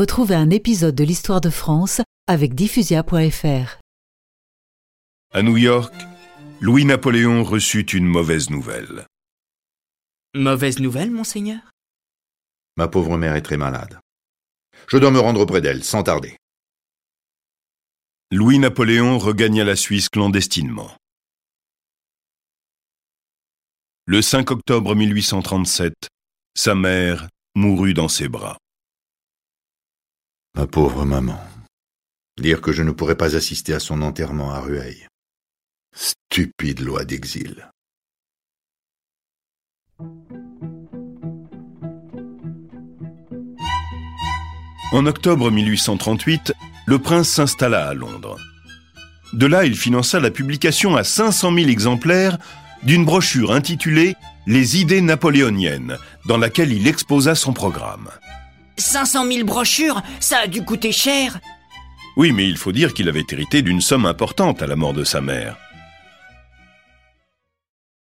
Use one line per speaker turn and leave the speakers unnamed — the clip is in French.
Retrouvez un épisode de l'histoire de France avec diffusia.fr.
À New York, Louis-Napoléon reçut une mauvaise nouvelle.
Mauvaise nouvelle, monseigneur?
Ma pauvre mère est très malade. Je dois me rendre auprès d'elle, sans tarder.
Louis-Napoléon regagna la Suisse clandestinement. Le 5 octobre 1837, sa mère mourut dans ses bras.
Ma pauvre maman. Dire que je ne pourrais pas assister à son enterrement à Rueil. Stupide loi d'exil.
En octobre 1838, le prince s'installa à Londres. De là, il finança la publication à 500 000 exemplaires d'une brochure intitulée Les idées napoléoniennes, dans laquelle il exposa son programme.
500 000 brochures Ça a dû coûter cher
Oui, mais il faut dire qu'il avait hérité d'une somme importante à la mort de sa mère.